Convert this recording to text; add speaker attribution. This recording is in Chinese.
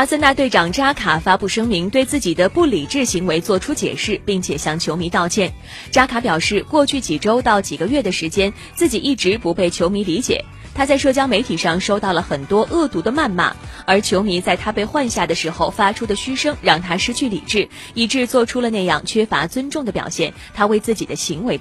Speaker 1: 阿森纳队长扎卡发布声明对自己的不理智行为作出解释并且向球迷道歉。扎卡表示过去几周到几个月的时间自己一直不被球迷理解。他在社交媒体上收到了很多恶毒的谩骂而球迷在他被换下的时候发出的嘘声让他失去理智以致做出了那样缺乏尊重的表现。他为自己的行为